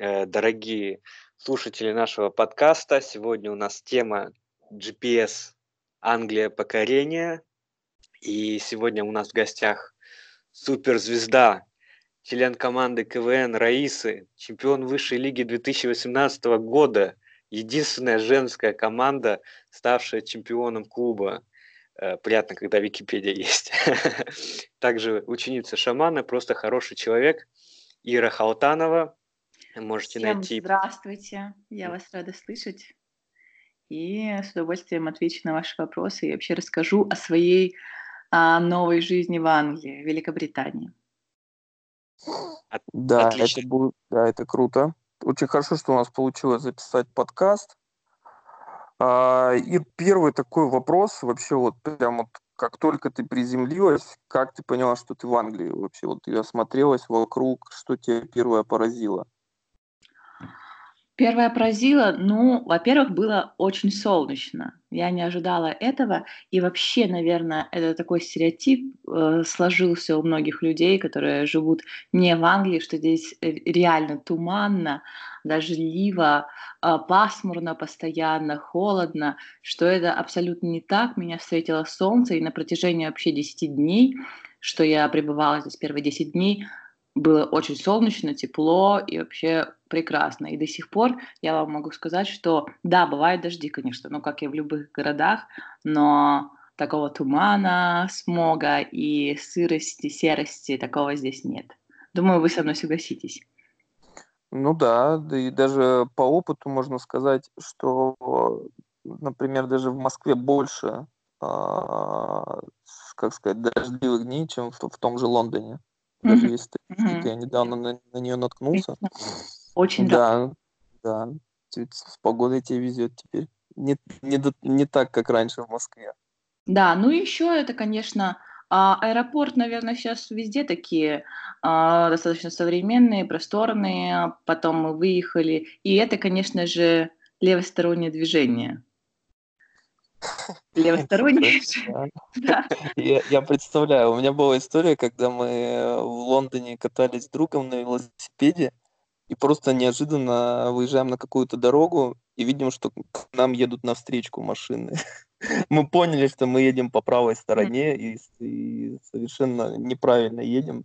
э, дорогие слушатели нашего подкаста. Сегодня у нас тема GPS Англия покорение. И сегодня у нас в гостях суперзвезда, член команды КВН Раисы, чемпион высшей лиги 2018 года, единственная женская команда, ставшая чемпионом клуба. Э, приятно, когда Википедия есть. Также ученица шамана, просто хороший человек. Ира Халтанова. Можете Всем найти... здравствуйте, я вас рада слышать. И с удовольствием отвечу на ваши вопросы и вообще расскажу о своей а, новой жизни в Англии, Великобритании. От, да, отлично. это будет, да, это круто. Очень хорошо, что у нас получилось записать подкаст. А, и первый такой вопрос, вообще вот прям вот как только ты приземлилась, как ты поняла, что ты в Англии вообще? Вот ты осмотрелась вокруг, что тебя первое поразило? Первое поразило, ну, во-первых, было очень солнечно. Я не ожидала этого. И вообще, наверное, это такой стереотип э, сложился у многих людей, которые живут не в Англии, что здесь э, реально туманно, дождливо, э, пасмурно постоянно, холодно, что это абсолютно не так. Меня встретило солнце, и на протяжении вообще 10 дней, что я пребывала здесь первые 10 дней, было очень солнечно, тепло и вообще прекрасно. И до сих пор я вам могу сказать, что да, бывают дожди, конечно, ну как и в любых городах, но такого тумана, смога и сырости, серости такого здесь нет. Думаю, вы со мной согласитесь. Ну да, да и даже по опыту можно сказать, что, например, даже в Москве больше, а, как сказать, дождливых дней, чем в, в том же Лондоне. Даже mm-hmm. есть статистика, я недавно на, на нее наткнулся. Очень да. Да, с погодой тебе везет теперь. Не, не, не так, как раньше в Москве. Да, ну еще это, конечно, а, аэропорт, наверное, сейчас везде такие а, достаточно современные, просторные. Потом мы выехали. И это, конечно же, левостороннее движение. Левосторонний. Я, я представляю, у меня была история, когда мы в Лондоне катались с другом на велосипеде, и просто неожиданно выезжаем на какую-то дорогу и видим, что к нам едут навстречу машины. Мы поняли, что мы едем по правой стороне и, и совершенно неправильно едем.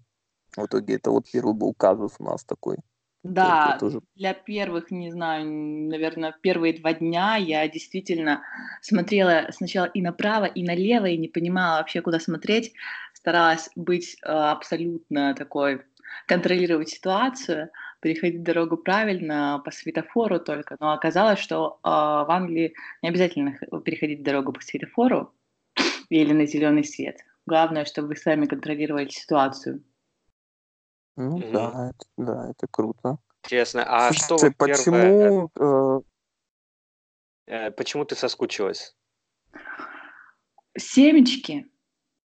В итоге это вот первый был казус у нас такой. Да, тоже... для первых, не знаю, наверное, первые два дня я действительно смотрела сначала и направо, и налево, и не понимала вообще, куда смотреть. Старалась быть э, абсолютно такой, контролировать ситуацию, переходить дорогу правильно, по светофору только. Но оказалось, что э, в Англии не обязательно переходить дорогу по светофору или на зеленый свет. Главное, чтобы вы сами контролировали ситуацию. Ну Мгм. да, это, да, это круто. Интересно, а что Слушай, вот первое, почему... э, э, почему ты соскучилась? Семечки.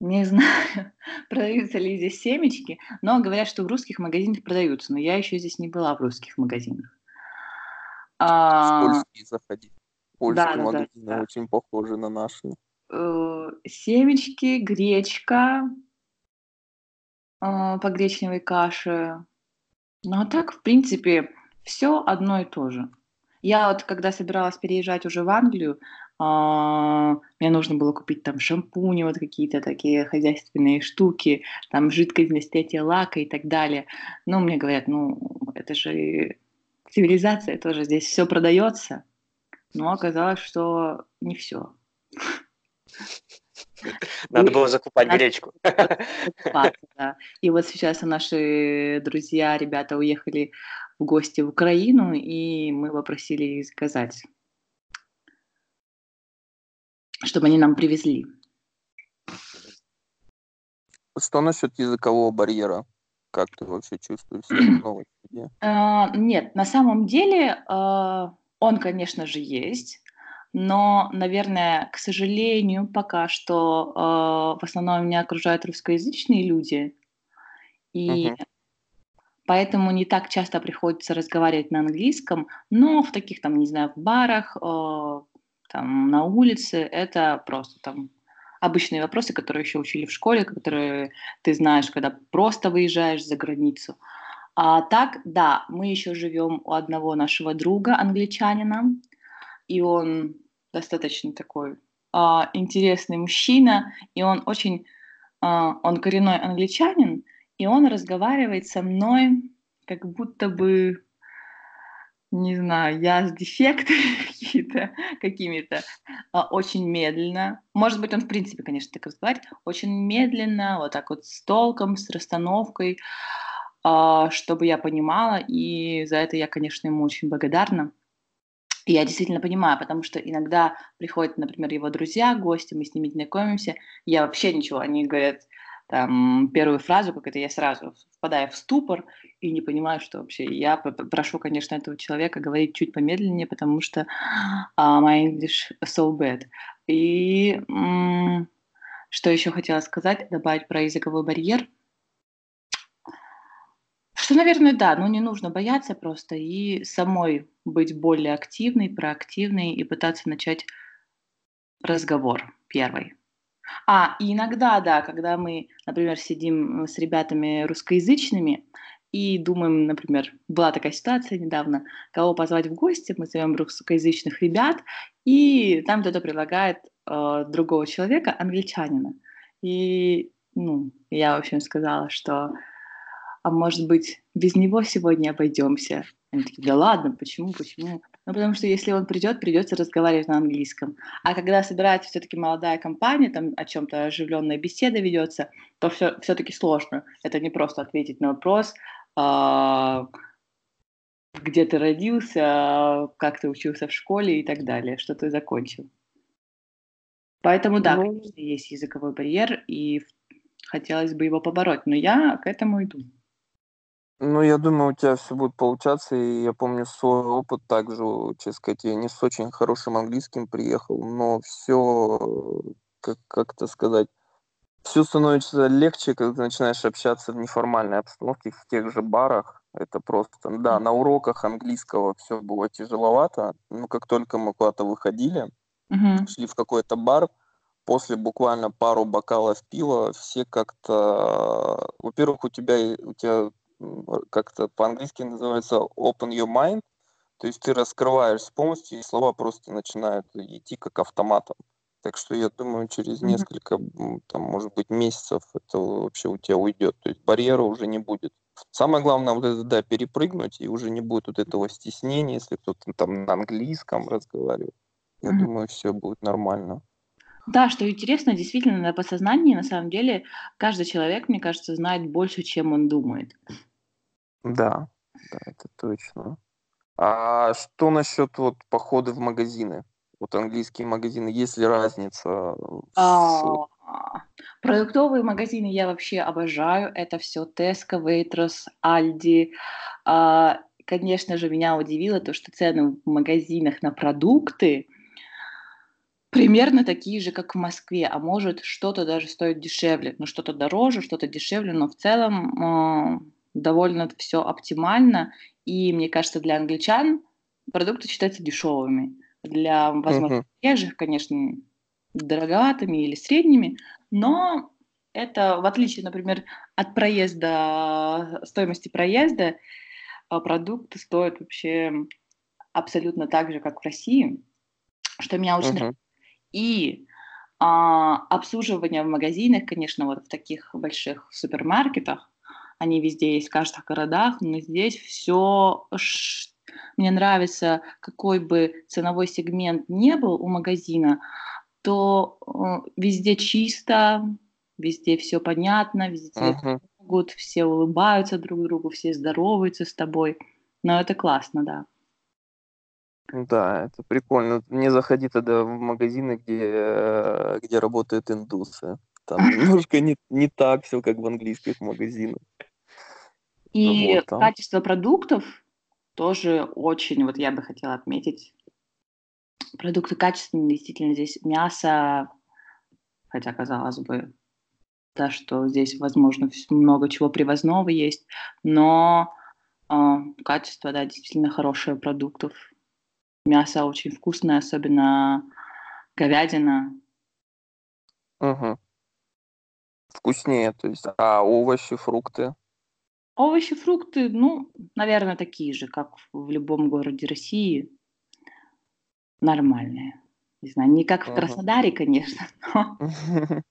Не знаю, продаются ли здесь семечки, но говорят, что в русских магазинах продаются, но я еще здесь не была в русских магазинах. В А, польские заходи. Польские да, да, да, магазины да. очень похожи на наши. Э, Семечки, гречка, а, по гречневой каше. Ну а так, в принципе, все одно и то же. Я вот, когда собиралась переезжать уже в Англию, мне нужно было купить там шампуни, вот какие-то такие хозяйственные штуки, там жидкость для снятия лака и так далее. Ну, мне говорят, ну, это же цивилизация тоже, здесь все продается. Но оказалось, что не все. Надо было закупать гречку. И вот сейчас наши друзья, ребята уехали в гости в Украину, и мы попросили их заказать, чтобы они нам привезли. Что насчет языкового барьера? Как ты вообще чувствуешь новой среде? А, Нет, на самом деле а, он, конечно же, есть, но, наверное, к сожалению, пока что а, в основном меня окружают русскоязычные люди, и Мгм. поэтому не так часто приходится разговаривать на английском, но в таких там, не знаю, в барах, там на улице это просто там обычные вопросы, которые еще учили в школе, которые ты знаешь, когда просто выезжаешь за границу. А так, да, мы еще живем у одного нашего друга, англичанина, и он достаточно такой а, интересный мужчина, и он очень, а, он коренной англичанин, и он разговаривает со мной как будто бы, не знаю, я с дефектами какие-то, какими-то, а, очень медленно. Может быть, он в принципе, конечно, так разговаривает, очень медленно, вот так вот с толком, с расстановкой, а, чтобы я понимала, и за это я, конечно, ему очень благодарна. И я действительно понимаю, потому что иногда приходят, например, его друзья, гости, мы с ними знакомимся, я вообще ничего, они говорят там первую фразу, как это я сразу впадаю в ступор и не понимаю, что вообще. Я прошу, конечно, этого человека говорить чуть помедленнее, потому что uh, my English so bad. И м- что еще хотела сказать, добавить про языковой барьер – что, наверное, да, но не нужно бояться просто и самой быть более активной, проактивной и пытаться начать разговор первый. А, и иногда, да, когда мы, например, сидим с ребятами русскоязычными и думаем, например, была такая ситуация недавно, кого позвать в гости, мы зовем русскоязычных ребят, и там кто-то предлагает э, другого человека, англичанина. И, ну, я, в общем, сказала, что а может быть, без него сегодня обойдемся? Они такие, да ладно, почему, почему? Ну, потому что если он придет, придется разговаривать на английском. А когда собирается все-таки молодая компания, там о чем-то оживленная беседа ведется, то все, все-таки сложно. Это не просто ответить на вопрос, а, где ты родился, как ты учился в школе и так далее, что ты закончил. Поэтому, да, ну... конечно, есть языковой барьер, и хотелось бы его побороть, но я к этому иду. Ну, я думаю, у тебя все будет получаться. И я помню свой опыт также, честно сказать, я не с очень хорошим английским приехал, но все, как, как-то сказать, все становится легче, когда ты начинаешь общаться в неформальной обстановке, в тех же барах. Это просто, да, на уроках английского все было тяжеловато, но как только мы куда-то выходили, Мгм. шли в какой-то бар, после буквально пару бокалов пива все как-то, во-первых, у тебя, у тебя как-то по-английски называется open your mind, то есть ты раскрываешься полностью, и слова просто начинают идти как автоматом. Так что я думаю, через несколько, там, может быть, месяцев это вообще у тебя уйдет. То есть барьера уже не будет. Самое главное, вот это, да, перепрыгнуть, и уже не будет вот этого стеснения, если кто-то там на английском разговаривает. Я mm-hmm. думаю, все будет нормально. Да, что интересно, действительно, на подсознании, на самом деле, каждый человек, мне кажется, знает больше, чем он думает. Да, да, это точно. А что насчет вот похода в магазины? Вот английские магазины, есть ли разница? А, продуктовые магазины я вообще обожаю. Это все Tesco, Waitrose, Aldi. А, конечно же, меня удивило то, что цены в магазинах на продукты примерно такие же, как в Москве, а может что-то даже стоит дешевле, ну что-то дороже, что-то дешевле, но в целом а, довольно все оптимально, и мне кажется, для англичан продукты считаются дешевыми. Для, возможно, uh-huh. конечно, дороговатыми или средними, но это, в отличие, например, от проезда, стоимости проезда, а, продукты стоят вообще абсолютно так же, как в России, что меня очень uh-huh. нравится. И а, обслуживание в магазинах, конечно, вот в таких больших супермаркетах, они везде есть в каждых городах, но здесь все мне нравится, какой бы ценовой сегмент не был у магазина, то э, везде чисто, везде все понятно, везде uh-huh. могут, все улыбаются друг другу, все здороваются с тобой. Но это классно, да. Да, это прикольно. Не заходи тогда в магазины, где, э, где работают индусы. Там немножко не, не так все, как в английских магазинах. И вот, качество продуктов тоже очень, вот я бы хотела отметить. Продукты качественные, действительно, здесь мясо, хотя, казалось бы, да, что здесь, возможно, много чего привозного есть, но э, качество, да, действительно хорошее продуктов. Мясо очень вкусное, особенно говядина. Угу. Вкуснее, то есть, а овощи, фрукты? Овощи, фрукты, ну, наверное, такие же, как в любом городе России. Нормальные. Не знаю, не как в. Краснодаре, конечно, но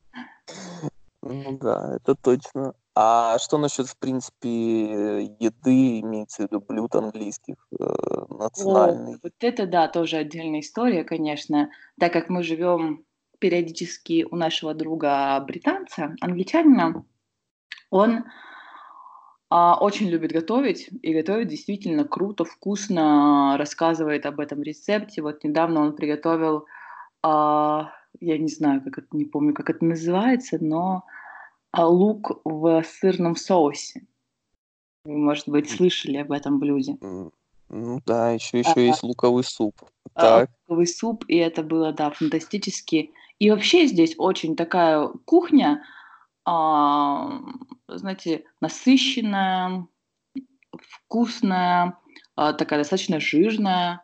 Ну да, это точно. А что насчет, в принципе, еды, имеется в виду блюд английских, э, О, национальных? вот это да, тоже отдельная история, конечно. Так как мы живем периодически у нашего друга британца, англичанина, он очень любит готовить и готовит действительно круто, вкусно, рассказывает об этом рецепте. Вот недавно он приготовил, а, я не знаю, как это, не помню, как это называется, но а, лук в сырном соусе. Вы, может быть, слышали об этом блюде. Ну да, еще А, еще есть луковый суп. а, Так. луковый суп, и это было, да, фантастически. И вообще здесь очень такая кухня, а, знаете, насыщенная, вкусная, а, такая достаточно жирная,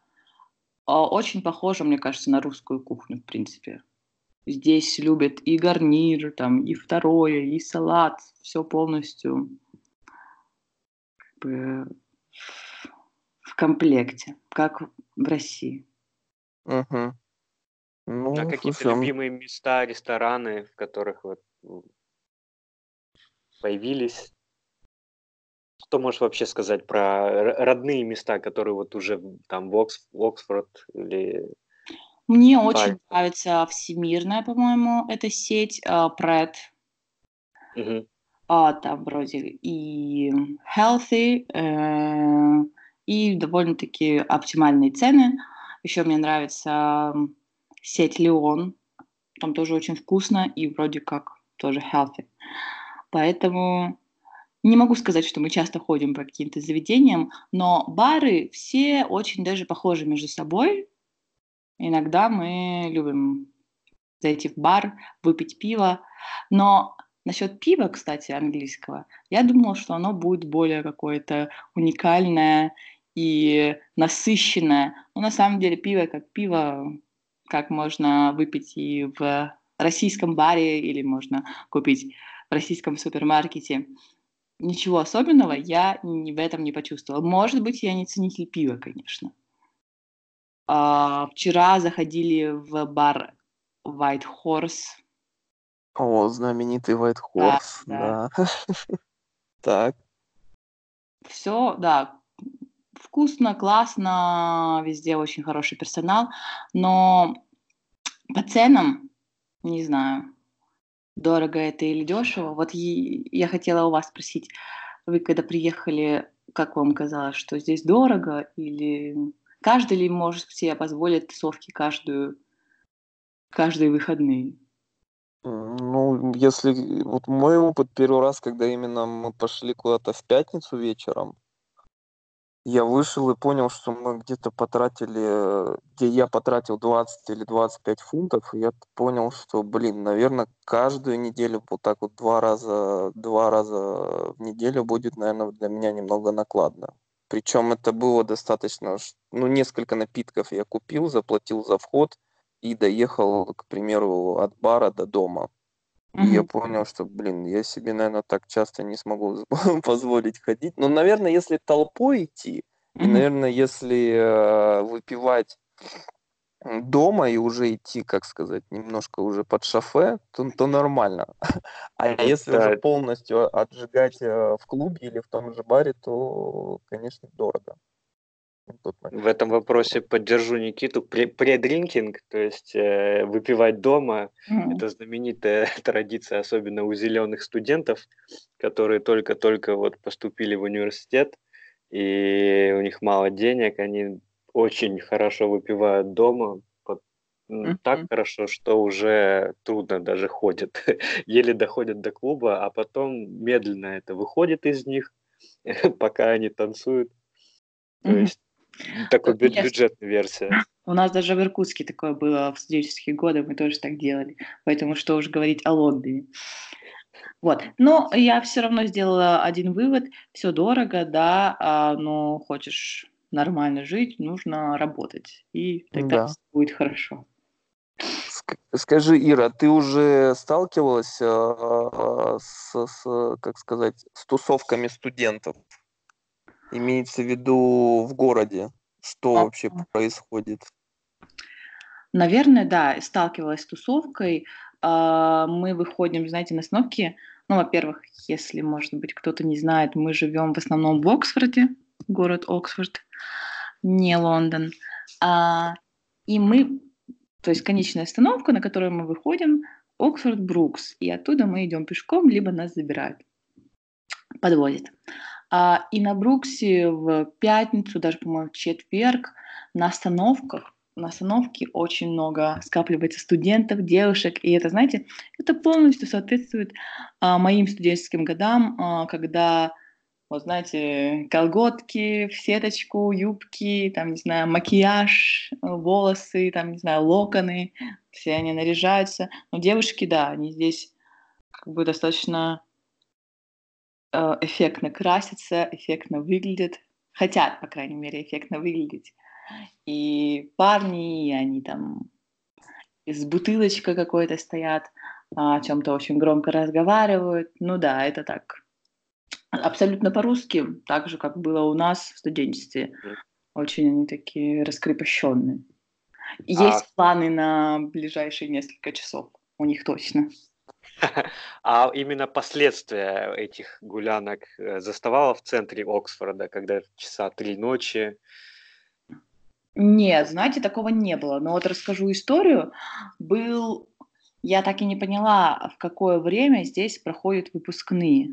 а, очень похожа, мне кажется, на русскую кухню, в принципе. Здесь любят и гарнир, там, и второе, и салат, все полностью как бы в комплекте, как в России. А Ну, какие-то а м- любимые места, рестораны, в которых вот появились? Что можешь вообще сказать про родные места, которые вот уже там в Окс- Оксфорд или Мне очень Бальтон? нравится всемирная, по-моему, эта сеть а, Pret. Мгм. А, там вроде и healthy, э, и довольно-таки оптимальные цены. Еще мне нравится сеть Леон. Там тоже очень вкусно и вроде как тоже healthy. Поэтому не могу сказать, что мы часто ходим по каким-то заведениям, но бары все очень даже похожи между собой. Иногда мы любим зайти в бар, выпить пиво. Но насчет пива, кстати, английского, я думала, что оно будет более какое-то уникальное и насыщенное. Но на самом деле пиво как пиво, как можно выпить и в российском баре или можно купить российском супермаркете. Ничего особенного я в этом не почувствовала. Может быть, я не ценитель пива, конечно. А, вчера заходили в бар White Horse. О, знаменитый White Да, Horse, да. да. Так. Все, да, вкусно, классно, везде очень хороший персонал, но по ценам, не знаю, дорого это или дешево. Вот я хотела у вас спросить, вы когда приехали, как вам казалось, что здесь дорого или каждый ли может себе позволить тусовки каждую, каждые выходные? Ну, если вот мой опыт первый раз, когда именно мы пошли куда-то в пятницу вечером, я вышел и понял, что мы где-то потратили, э, где я потратил 20 или 25 фунтов, и я понял, что, блин, наверное, каждую неделю вот так вот два раза, два раза в неделю будет, наверное, для меня немного накладно. Причем это было достаточно, ну, несколько напитков я купил, заплатил за вход и доехал, к примеру, от бара до дома. И я понял, что, блин, я себе, наверное, так часто не смогу позволить ходить. Но, наверное, если толпой идти, и, наверное, если э, выпивать дома и уже идти, как сказать, немножко уже под шофе, то, то нормально. А если уже полностью отжигать э, в клубе или в том же баре, то, конечно, дорого. В этом вопросе поддержу Никиту. Пре- Предринкинг, то есть э, выпивать дома, Мгм. это знаменитая традиция, особенно у зеленых студентов, которые только-только вот поступили в университет, и у них мало денег, они очень хорошо выпивают дома, м, так хорошо, что уже трудно даже ходят, еле доходят до клуба, а потом медленно это выходит из них, пока они танцуют. То Мгм. есть такой бю- Конечно. бюджетная версия. У нас даже в Иркутске такое было в студенческие годы, мы тоже так делали. Поэтому что уж говорить о Лондоне. Вот. Но я все равно сделала один вывод. Все дорого, да, а, но хочешь нормально жить, нужно работать. И тогда Да. будет хорошо. Скажи, Ира, ты уже сталкивалась э, с, с, как сказать, с тусовками студентов? Имеется в виду в городе? Что а, вообще происходит? Наверное, да, сталкивалась с тусовкой. А, мы выходим, знаете, на остановки. Ну, во-первых, если, может быть, кто-то не знает, мы живем в основном в Оксфорде, город Оксфорд, не Лондон. А, и мы то есть конечная остановка, на которую мы выходим, Оксфорд Брукс, и оттуда мы идем пешком, либо нас забирают, подвозят. А, и на Бруксе в пятницу, даже, по-моему, в четверг на остановках, на остановке очень много скапливается студентов, девушек, и это, знаете, это полностью соответствует а, моим студенческим годам, а, когда вот знаете, колготки в сеточку, юбки, там, не знаю, макияж, волосы, там, не знаю, локоны, все они наряжаются. Но девушки, да, они здесь как бы достаточно э, эффектно красятся, эффектно выглядят, хотят, по крайней мере, эффектно выглядеть. И парни, они там с бутылочкой какой-то стоят, о чем-то очень громко разговаривают. Ну да, это так, абсолютно по-русски, так же, как было у нас в студенчестве. Очень они такие раскрепощенные. Есть а... планы на ближайшие несколько часов. У них точно. А именно последствия этих гулянок э, заставала в центре Оксфорда, когда часа три ночи? Нет, знаете, такого не было. Но вот расскажу историю. Был, я так и не поняла, в какое время здесь проходят выпускные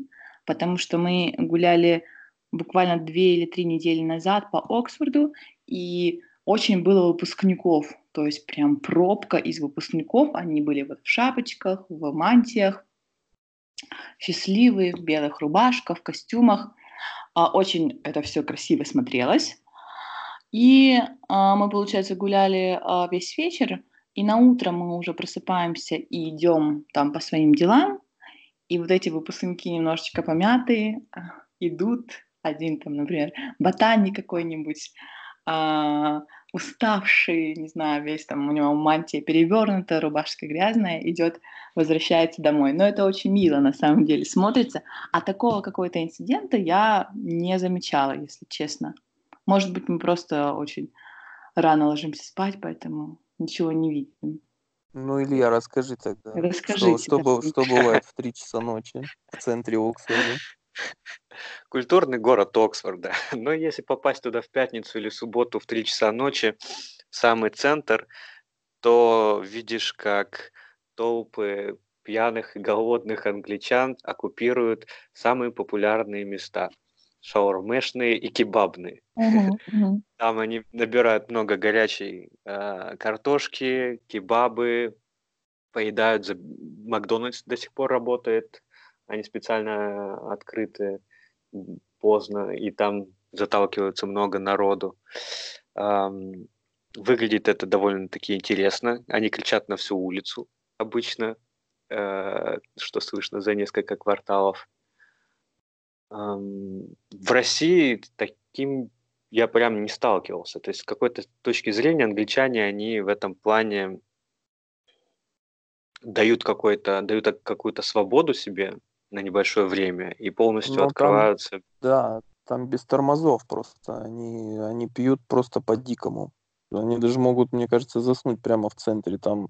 потому что мы гуляли буквально две или три недели назад по Оксфорду, и очень было выпускников, то есть прям пробка из выпускников, они были вот в шапочках, в мантиях, счастливые, в белых рубашках, в костюмах. А, очень это все красиво смотрелось. И а, мы, получается, гуляли а, весь вечер, и на утро мы уже просыпаемся и идем там по своим делам, и вот эти выпускники немножечко помятые идут, один там, например, ботаник какой-нибудь, уставший, не знаю, весь там у него мантия перевернута, рубашка грязная, идет, возвращается домой. Но это очень мило на самом деле смотрится. А такого какого-то инцидента я не замечала, если честно. Может быть, мы просто очень рано ложимся спать, поэтому ничего не видим. Ну, Илья, расскажи тогда, что, что, что бывает в 3 часа ночи в центре Оксфорда? Культурный город Оксфорда. Но если попасть туда в пятницу или субботу в 3 часа ночи, в самый центр, то видишь, как толпы пьяных и голодных англичан оккупируют самые популярные места шаурмешные и кебабные. Uh-huh, uh-huh. Там они набирают много горячей э, картошки, кебабы, поедают. За... Макдональдс до сих пор работает. Они специально открыты поздно, и там заталкиваются много народу. Выглядит это довольно-таки интересно. Они кричат на всю улицу обычно, э, что слышно за несколько кварталов в России таким я прям не сталкивался. То есть с какой-то точки зрения англичане, они в этом плане дают какой-то дают какую-то свободу себе на небольшое время и полностью Но ну, открываются. Там, да, там без тормозов просто. Они, они пьют просто по-дикому. Они даже могут, мне кажется, заснуть прямо в центре. Там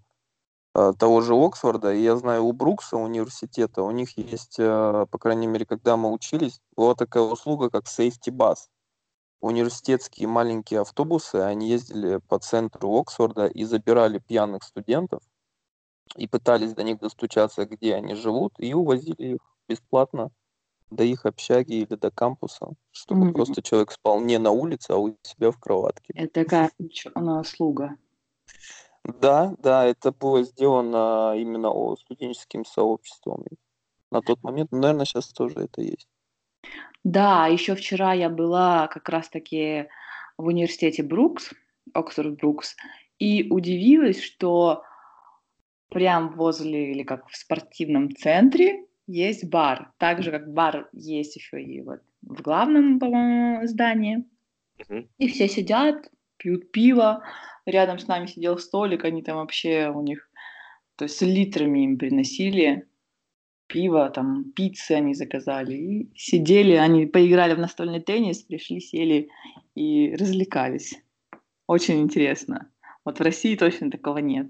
Э, того же Оксфорда, и я знаю, у Брукса университета, у них есть, э, по крайней мере, когда мы учились, была такая услуга, как Safety Bus. Университетские маленькие автобусы, они ездили по центру Оксфорда и забирали пьяных студентов и пытались до них достучаться, где они живут, и увозили их бесплатно до их общаги или до кампуса, чтобы mm-hmm. просто человек спал не на улице, а у себя в кроватке. Это такая услуга. Да, да, это было сделано именно студенческим сообществом на тот момент. Ну, наверное, сейчас тоже это есть. Да, еще вчера я была как раз-таки в университете Брукс, Оксфорд Брукс, и удивилась, что прям возле, или как в спортивном центре, есть бар. Так же, как бар есть еще и вот в главном, по-моему, здании. Mm-hmm. И все сидят, пьют пиво, рядом с нами сидел столик, они там вообще, у них То есть литрами им приносили пиво, там, пиццы они заказали. И сидели, они поиграли в настольный теннис, пришли, сели и развлекались. Очень интересно. Вот в России точно такого нет.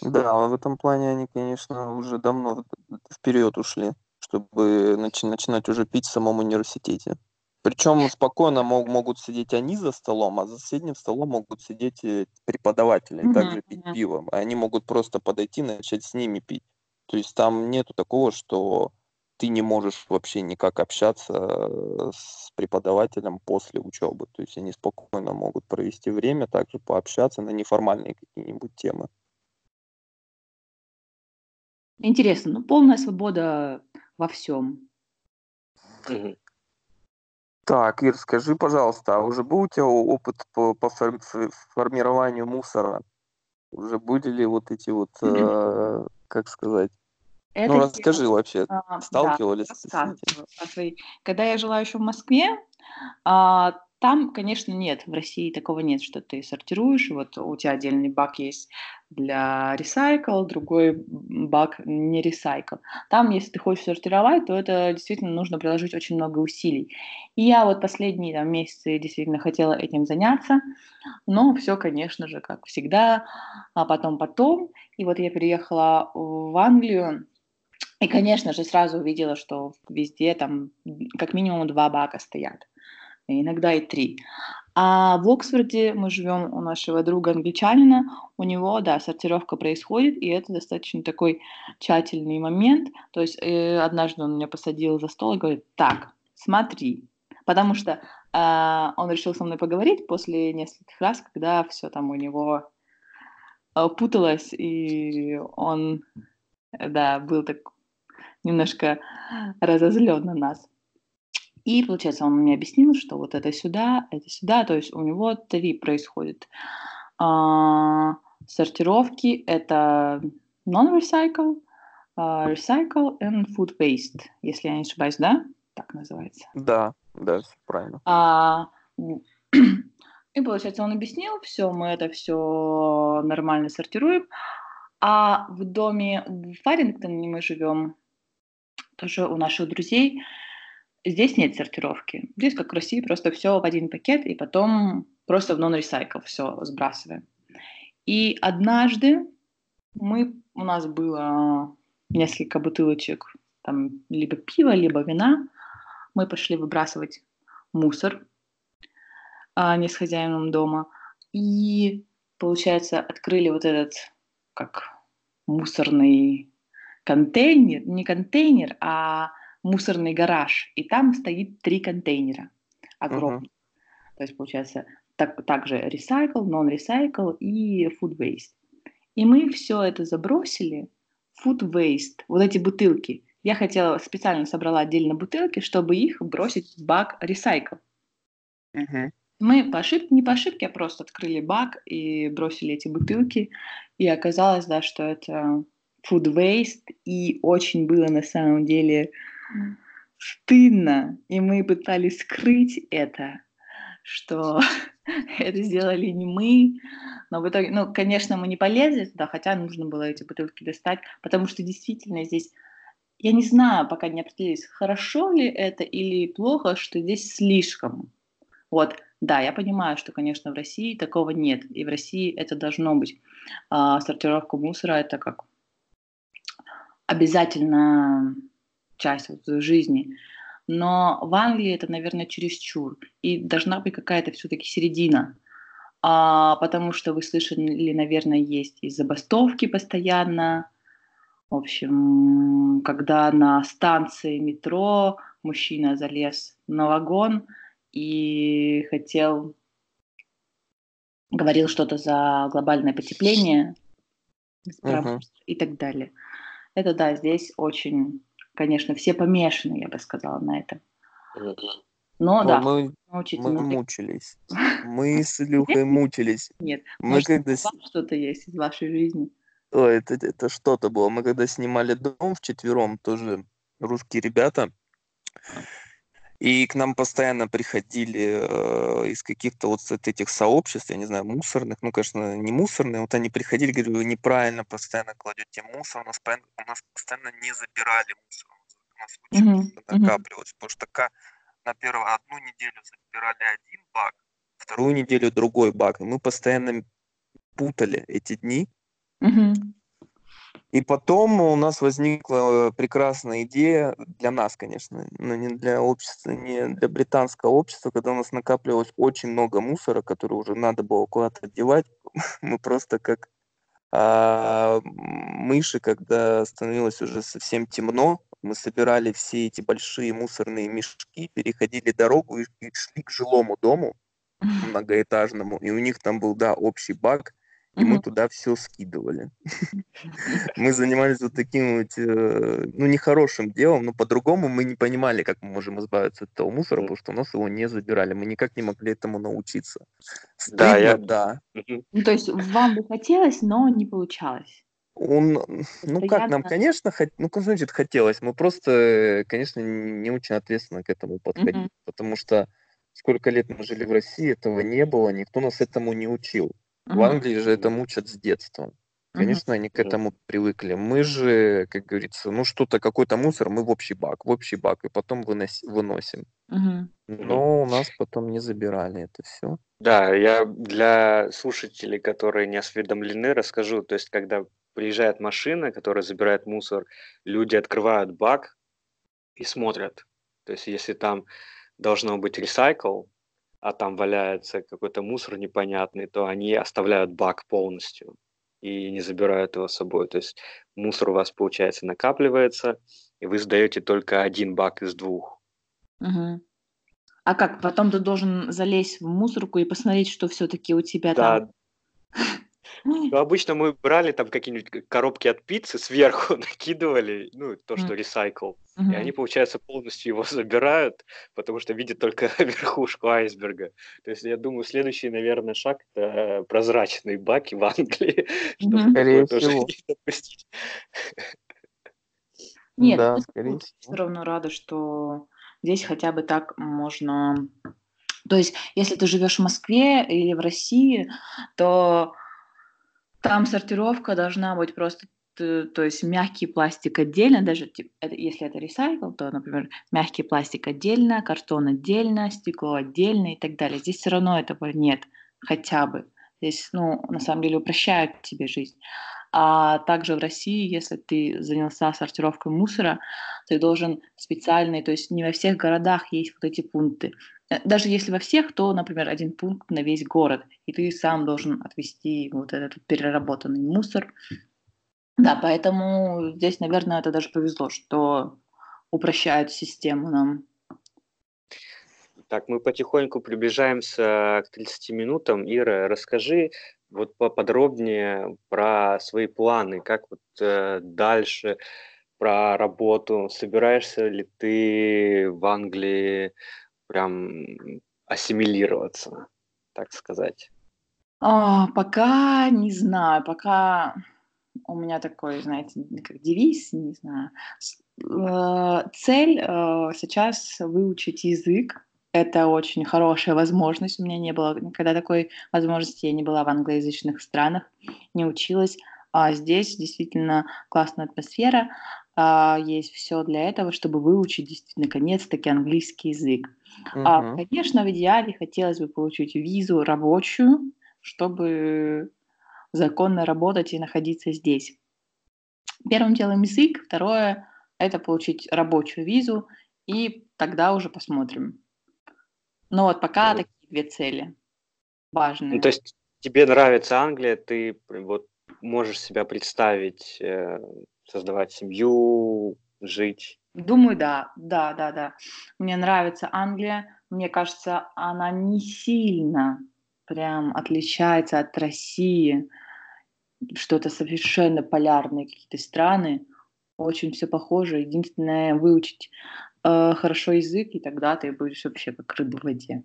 Да, в этом плане они, конечно, уже давно вперед ушли, чтобы начи- начинать уже пить в самом университете. Причем спокойно мог, могут сидеть они за столом, а за соседним столом могут сидеть э, преподаватели и также пить Мгм. пиво. Они могут просто подойти и начать с ними пить. То есть там нету такого, что ты не можешь вообще никак общаться с преподавателем после учебы. То есть они спокойно могут провести время, также пообщаться на неформальные какие-нибудь темы. Интересно, ну полная свобода во всем. Так, Ир, скажи, пожалуйста, а уже был у тебя опыт по, по формированию мусора? Уже были ли вот эти вот, э, как сказать? Это Ну, я, расскажи вообще, а, да, сталкивались ты с этим? Когда я жила еще в Москве, а, там, конечно, нет, в России такого нет, что ты сортируешь, вот у тебя отдельный бак есть для recycle, другой бак не recycle. Там, если ты хочешь сортировать, то это действительно нужно приложить очень много усилий. И я вот последние там, месяцы действительно хотела этим заняться, но все, конечно же, как всегда, а потом потом. И вот я переехала в Англию, и, конечно же, сразу увидела, что везде там как минимум два бака стоят, иногда и три. А в Оксфорде мы живем у нашего друга англичанина, у него, да, сортировка происходит, и это достаточно такой тщательный момент. То есть э, однажды он меня посадил за стол и говорит, так, смотри, потому что а, он решил со мной поговорить после нескольких раз, когда все там у него э, путалось, и он, э, да, был так немножко разозлен на нас. И, получается, он мне объяснил, что вот это сюда, это сюда, то есть у него три происходит. А, сортировки – это non-recycle, а, recycle and food waste, если я не ошибаюсь, да? Так называется. Да, да, все правильно. А, и, получается, он объяснил, все, мы это все нормально сортируем. А в доме в Фарингтоне мы живем, тоже у наших друзей, здесь нет сортировки. Здесь, как в России, просто все в один пакет, и потом просто в non-recycle все сбрасываем. И однажды мы, у нас было несколько бутылочек там либо пива, либо вина. Мы пошли выбрасывать мусор а, не с хозяином дома. И, получается, открыли вот этот, как мусорный контейнер, не контейнер, а мусорный гараж. И там стоит три контейнера огромных. То есть, получается, так, также recycle, non-recycle и food waste. И мы все это забросили, food waste, вот эти бутылки. Я хотела, специально собрала отдельно бутылки, чтобы их бросить в бак recycle. Мгм. Мы по ошибке, не по ошибке, а просто открыли бак и бросили эти бутылки. И оказалось, да, что это food waste, и очень было на самом деле стыдно. И мы пытались скрыть это, что это сделали не мы. Но в итоге, ну, конечно, мы не полезли туда, хотя нужно было эти бутылки достать, потому что действительно здесь, я не знаю, пока не определились, хорошо ли это или плохо, что здесь слишком. Вот, да, я понимаю, что, конечно, в России такого нет, и в России это должно быть. А, сортировка мусора это как обязательно часть вот жизни. Но в Англии это, наверное, чересчур. И должна быть какая-то все-таки середина. А, потому что вы слышали, наверное, есть и забастовки постоянно. В общем, когда на станции метро мужчина залез на вагон и хотел, говорил что-то за глобальное потепление мусор и так далее. Это да, здесь очень, конечно, все помешаны, я бы сказала, на этом. Но Ой, да, мы, мы мучились. Мы с Илюхой мучились. Нет, Мы может, когда... что-то есть из вашей жизни? Ой, это, это что-то было. Мы когда снимали дом вчетвером, тоже русские ребята. И к нам постоянно приходили э, из каких-то вот этих сообществ, я не знаю, мусорных, ну, конечно, не мусорные, вот они приходили, говорю, вы неправильно постоянно кладете мусор, у нас, у нас постоянно не забирали мусор, у нас очень mm-hmm. накапливалось, потому что на первую, одну неделю забирали один бак, вторую неделю другой бак, и мы постоянно путали эти дни, mm-hmm. И потом у нас возникла прекрасная идея для нас, конечно, но не для общества, не для британского общества, когда у нас накапливалось очень много мусора, который уже надо было куда-то девать. Мы просто как а, мыши, когда становилось уже совсем темно, мы собирали все эти большие мусорные мешки, переходили дорогу и шли к жилому дому многоэтажному, и у них там был, да, общий бак, и мы туда все скидывали. Мы занимались вот таким вот, э, ну, нехорошим делом, но по-другому мы не понимали, как мы можем избавиться от этого мусора, потому что у нас его не забирали. Мы никак не могли этому научиться. Да, я... да. Ну, то есть вам бы хотелось, но не получалось. Он, ну как, нам, конечно, хот... ну, как значит, хотелось. Мы просто, конечно, не очень ответственно к этому подходили, потому что сколько лет мы жили в России, этого не было, никто нас этому не учил. В Англии же это мучат с детства. Конечно, они к этому привыкли. Мы же, как говорится, ну что-то, какой-то мусор, мы в общий бак, в общий бак, и потом выноси, выносим. Но у нас потом не забирали это все. Да, я для слушателей, которые не осведомлены, расскажу. То есть, когда приезжает машина, которая забирает мусор, люди открывают бак и смотрят. То есть, если там должно быть ресайкл, а там валяется какой-то мусор непонятный, то они оставляют бак полностью и не забирают его с собой. То есть мусор у вас, получается, накапливается, и вы сдаете только один бак из двух. Угу. А как? Потом ты должен залезть в мусорку и посмотреть, что все-таки у тебя да, там. Ну, обычно мы брали там какие-нибудь коробки от пиццы, сверху накидывали, ну, то, что ресайкл. И они, получается, полностью его забирают, потому что видят только верхушку айсберга. То есть, я думаю, следующий, наверное, шаг – это прозрачные баки в Англии, чтобы Скорее тоже не допустить. Нет, да, скорее все равно рада, что здесь хотя бы так можно... То есть, если ты живешь в Москве или в России, то там сортировка должна быть просто то есть мягкий пластик отдельно, даже если это ресайкл, то, например, мягкий пластик отдельно, картон отдельно, стекло отдельно и так далее. Здесь все равно этого нет, хотя бы. Здесь, ну, на самом деле упрощают тебе жизнь. А также в России, если ты занялся сортировкой мусора, ты должен специальный, то есть не во всех городах есть вот эти пункты. Э, даже если во всех, то, например, один пункт на весь город, и ты сам должен отвести вот этот переработанный мусор. Да, поэтому здесь, наверное, это даже повезло, что упрощают систему нам. Так, мы потихоньку приближаемся к 30 минутам. Ира, расскажи вот поподробнее про свои планы, как вот э, дальше, про работу. Собираешься ли ты в Англии прям ассимилироваться, так сказать? А, пока не знаю, пока у меня такой, знаете, как девиз, не знаю. Э, цель э, сейчас выучить язык. Это очень хорошая возможность. У меня не было никогда такой возможности. Я не была в англоязычных странах, не училась. А здесь действительно классная атмосфера. А, есть все для этого, чтобы выучить действительно наконец-таки английский язык. Uh-huh. А, конечно, в идеале хотелось бы получить визу рабочую, чтобы законно работать и находиться здесь. Первым делом язык, второе – это получить рабочую визу, и тогда уже посмотрим. Но вот пока ну, такие две цели важные. Ну, то есть тебе нравится Англия, ты вот можешь себя представить э, создавать семью, жить? Думаю, да, да, да, да. Мне нравится Англия. Мне кажется, она не сильно прям отличается от России. Что-то совершенно полярные какие-то страны. Очень все похоже. Единственное, выучить э, хорошо язык, и тогда ты будешь вообще как рыба в воде.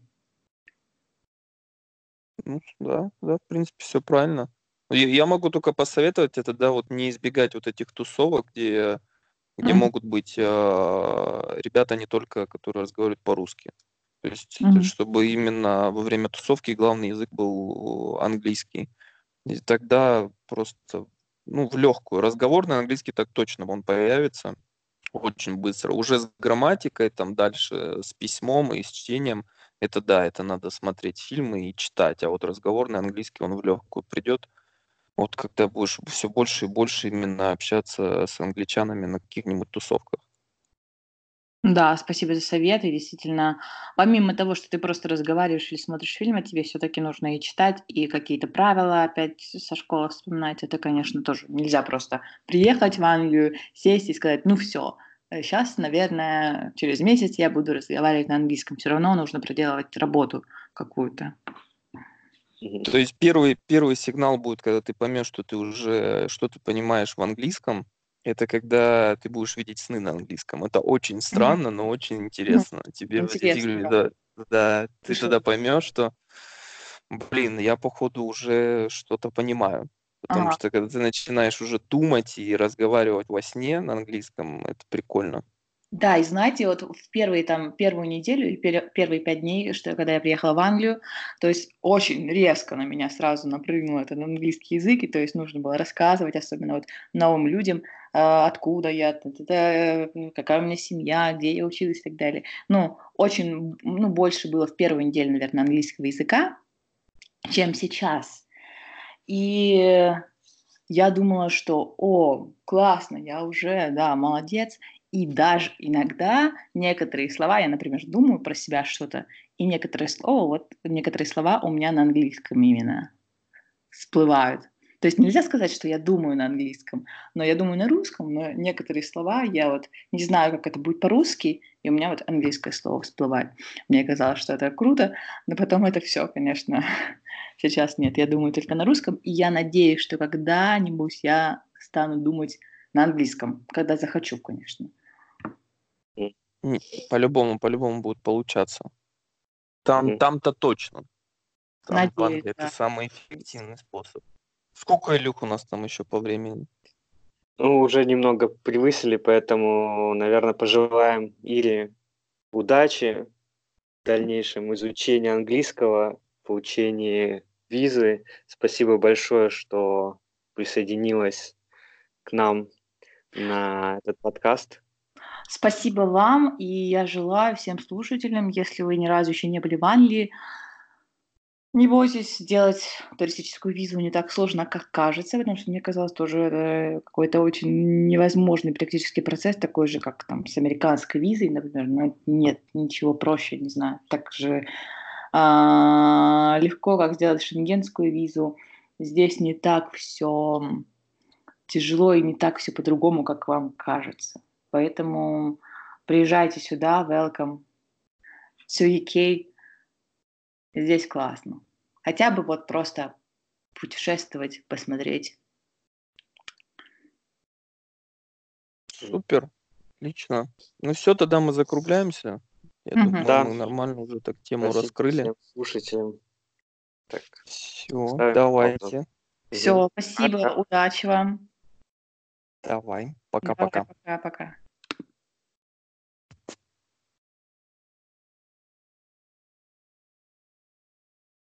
Ну, да, да, в принципе, все правильно. Я могу только посоветовать это, да, вот не избегать вот этих тусовок, где где Мгм. могут быть э, ребята не только, которые разговаривают по-русски. То есть, Мгм. чтобы именно во время тусовки главный язык был английский. И тогда просто, ну, в легкую. Разговорный английский так точно он появится очень быстро. Уже с грамматикой, там дальше с письмом и с чтением, это да, это надо смотреть фильмы и читать. А вот разговорный английский, он в легкую придет. Вот когда будешь все больше и больше именно общаться с англичанами на каких-нибудь тусовках. Да, спасибо за совет. И действительно, помимо того, что ты просто разговариваешь или смотришь фильмы, тебе все-таки нужно и читать, и какие-то правила опять со школы вспоминать. Это, конечно, тоже нельзя просто приехать в Англию, сесть и сказать, ну все, сейчас, наверное, через месяц я буду разговаривать на английском. Все равно нужно проделывать работу какую-то. Мгм. То есть первый, первый сигнал будет, когда ты поймешь, что ты уже что-то понимаешь в английском, это когда ты будешь видеть сны на английском. Это очень странно, но очень интересно. Тебе в эти Интересно, игры, да. да, да, ты тогда поймешь, что, блин, я походу уже что-то понимаю. Потому Ага. что когда ты начинаешь уже думать и разговаривать во сне на английском, это прикольно. Да, и знаете, вот в первые, там, первую неделю и пер- первые пять дней, что, когда я приехала в Англию, то есть очень резко на меня сразу напрыгнул этот английский язык, и то есть нужно было рассказывать, особенно вот новым людям, а, откуда я, э, какая у меня семья, где я училась и так далее. Ну, очень, ну, больше было в первую неделю, наверное, английского языка, чем сейчас. И я думала, что, о, классно, я уже, да, молодец. И даже иногда некоторые слова, я, например, думаю про себя что-то, и некоторые слова, вот некоторые слова у меня на английском именно всплывают. То есть нельзя сказать, что я думаю на английском, но я думаю на русском, но некоторые слова я вот не знаю, как это будет по-русски, и у меня вот английское слово всплывает. Мне казалось, что это круто, но потом это все, конечно, сейчас нет. Я думаю только на русском, и я надеюсь, что когда-нибудь я стану думать на английском, когда захочу, конечно. Не, По-любому, по-любому будет получаться. Там, Мгм. там-то точно. Там в Надеюсь, Англии да. это самый эффективный способ. Сколько, Илюх, у нас там еще по времени? Ну, уже немного превысили, поэтому, наверное, пожелаем Ире удачи в дальнейшем изучении английского, получении визы. Спасибо большое, что присоединилась к нам на этот подкаст. Спасибо вам, и я желаю всем слушателям, если вы ни разу еще не были в Англии, не бойтесь, сделать туристическую визу не так сложно, как кажется, потому что мне казалось тоже это какой-то очень невозможный практический процесс, такой же, как там с американской визой, например. Но нет ничего проще, не знаю, так же а, легко, как сделать шенгенскую визу. Здесь не так все тяжело и не так все по-другому, как вам кажется. Поэтому приезжайте сюда, welcome to UK. Здесь классно. Хотя бы вот просто путешествовать, посмотреть. Супер, отлично. Ну все, тогда мы закругляемся. Я Мгм. думаю, Да. мы нормально уже так тему Спасибо раскрыли. всем слушателям. Так, Все, Ставим давайте. Все, спасибо, Пока. удачи вам. Давай. Пока-пока. Пока-пока.